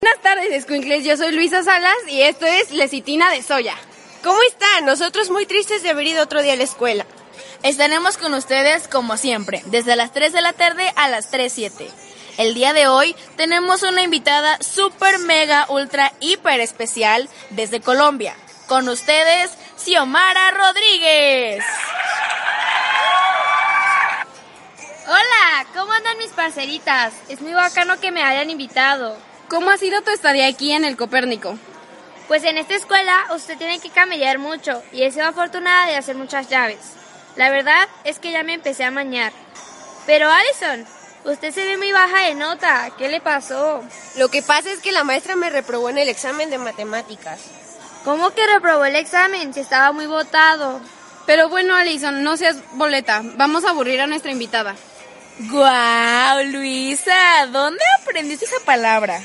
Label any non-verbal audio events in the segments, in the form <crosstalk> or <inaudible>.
Buenas tardes, Squinkles. Yo soy Luisa Salas y esto es Lecitina de Soya. ¿Cómo están? Nosotros muy tristes de haber ido otro día a la escuela. Estaremos con ustedes como siempre, desde las 3 de la tarde a las 3.07. El día de hoy tenemos una invitada super mega ultra hiper especial desde Colombia. Con ustedes, Xiomara Rodríguez. Parceritas? Es muy bacano que me hayan invitado. ¿Cómo ha sido tu estadía aquí en el Copérnico? Pues en esta escuela usted tiene que camellar mucho y he sido afortunada de hacer muchas llaves. La verdad es que ya me empecé a mañar. Pero Alison, usted se ve muy baja de nota. ¿Qué le pasó? Lo que pasa es que la maestra me reprobó en el examen de matemáticas. ¿Cómo que reprobó el examen si estaba muy votado? Pero bueno, Alison, no seas boleta. Vamos a aburrir a nuestra invitada. ¡Guau, Luisa! ¿Dónde aprendiste esa palabra?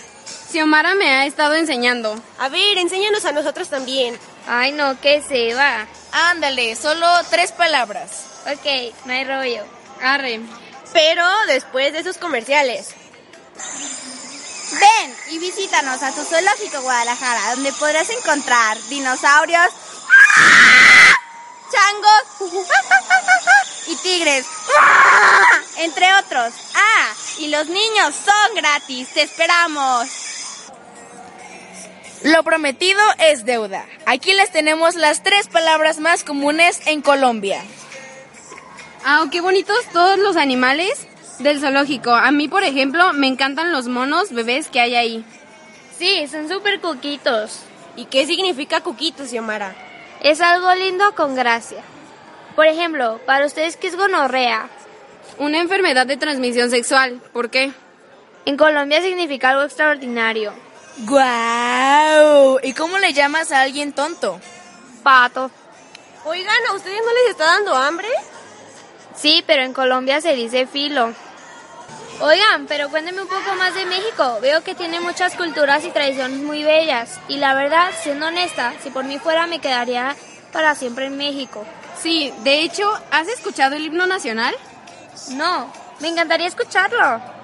Xiomara me ha estado enseñando. A ver, enséñanos a nosotros también. Ay, no, que se va. Ándale, solo tres palabras. Ok, no hay rollo. Arre. Pero después de esos comerciales. Ven y visítanos a tu zoológico Guadalajara, donde podrás encontrar dinosaurios, changos <laughs> y tigres, entre otros. Ah, y los niños son gratis, te esperamos. Lo prometido es deuda. Aquí les tenemos las tres palabras más comunes en Colombia. Ah, qué bonitos todos los animales del zoológico. A mí, por ejemplo, me encantan los monos bebés que hay ahí. Sí, son súper cuquitos. ¿Y qué significa cuquitos, Xiomara? Es algo lindo con gracia. Por ejemplo, para ustedes, ¿qué es gonorrea? Una enfermedad de transmisión sexual. ¿Por qué? En Colombia significa algo extraordinario. ¡Guau! ¿Y cómo le llamas a alguien tonto? Pato. Oigan, ¿a ustedes no les está dando hambre? Sí, pero en Colombia se dice filo. Oigan, pero cuéntenme un poco más de México. Veo que tiene muchas culturas y tradiciones muy bellas. Y la verdad, siendo honesta, si por mí fuera me quedaría para siempre en México. Sí, de hecho, ¿has escuchado el himno nacional? No, me encantaría escucharlo.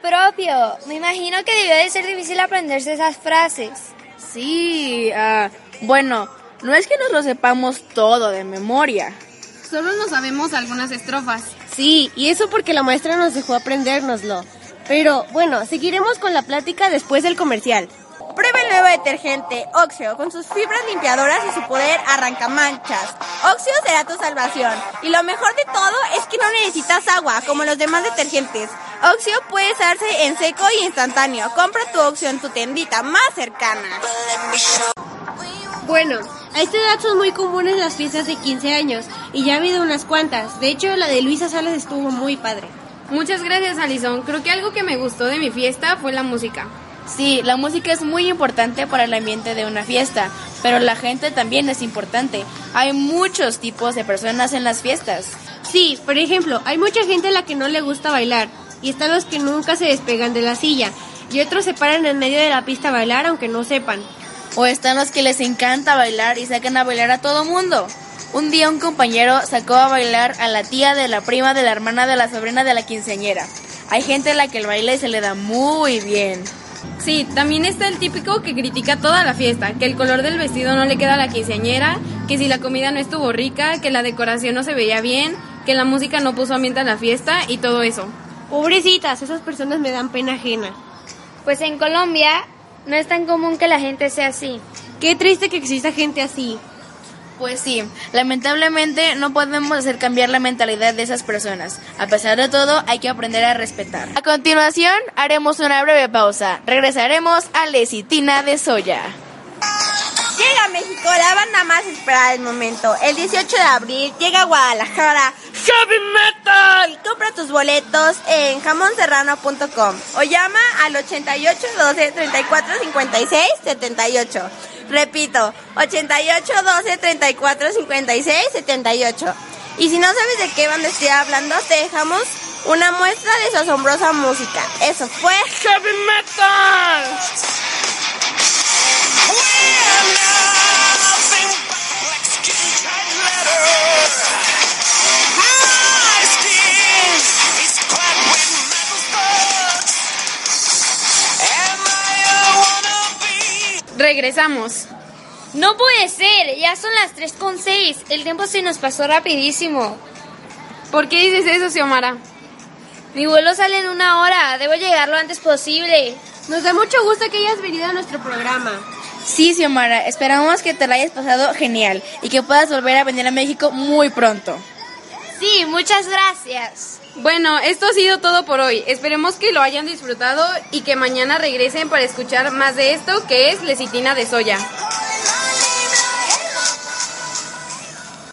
Propio! Me imagino que debió de ser difícil aprenderse esas frases. Sí, ah, bueno, no es que nos lo sepamos todo de memoria. Solo nos sabemos algunas estrofas. Sí, y eso porque la maestra nos dejó aprendérnoslo. Pero bueno, seguiremos con la plática después del comercial. Prueba el nuevo detergente Oxio con sus fibras limpiadoras y su poder arrancamanchas. Oxio será tu salvación. Y lo mejor de todo es que no necesitas agua como los demás detergentes. Oxio puede usarse en seco y instantáneo. Compra tu Oxio en tu tiendita más cercana. Bueno, a esta edad son muy comunes las fiestas de 15 años y ya ha habido unas cuantas. De hecho, la de Luisa Salas estuvo muy padre. Muchas gracias, Alison. Creo que algo que me gustó de mi fiesta fue la música. Sí, la música es muy importante para el ambiente de una fiesta, pero la gente también es importante. Hay muchos tipos de personas en las fiestas. Sí, por ejemplo, hay mucha gente a la que no le gusta bailar. Y están los que nunca se despegan de la silla, y otros se paran en medio de la pista a bailar aunque no sepan. O están los que les encanta bailar y sacan a bailar a todo mundo. Un día un compañero sacó a bailar a la tía de la prima de la hermana de la sobrina de la quinceañera. Hay gente a la que el baile se le da muy bien. Sí, también está el típico que critica toda la fiesta, que el color del vestido no le queda a la quinceañera, que si la comida no estuvo rica, que la decoración no se veía bien, que la música no puso ambiente a la fiesta y todo eso. Pobrecitas, esas personas me dan pena ajena. Pues en Colombia no es tan común que la gente sea así. Qué triste que exista gente así. Pues sí, lamentablemente no podemos hacer cambiar la mentalidad de esas personas. A pesar de todo, hay que aprender a respetar. A continuación, haremos una breve pausa. Regresaremos a Lecitina de Soya. Llega a México la banda más esperada del momento. El 18 de abril llega a Guadalajara Heavy Metal. Compra tus boletos en jamonserrano.com o llama al 88 12 34 56 78. Repito, 88 12 34 56 78. Y si no sabes de qué banda estoy hablando, te dejamos una muestra de su asombrosa música. Eso fue Heavy Metal. Regresamos. No puede ser, ya son las 3 con 6. El tiempo se nos pasó rapidísimo. ¿Por qué dices eso, Xiomara? Mi vuelo sale en una hora, debo llegar lo antes posible. Nos da mucho gusto que hayas venido a nuestro programa. Sí, Xiomara, esperamos que te la hayas pasado genial y que puedas volver a venir a México muy pronto. Sí, muchas gracias. Bueno, esto ha sido todo por hoy. Esperemos que lo hayan disfrutado y que mañana regresen para escuchar más de esto que es lecitina de soya.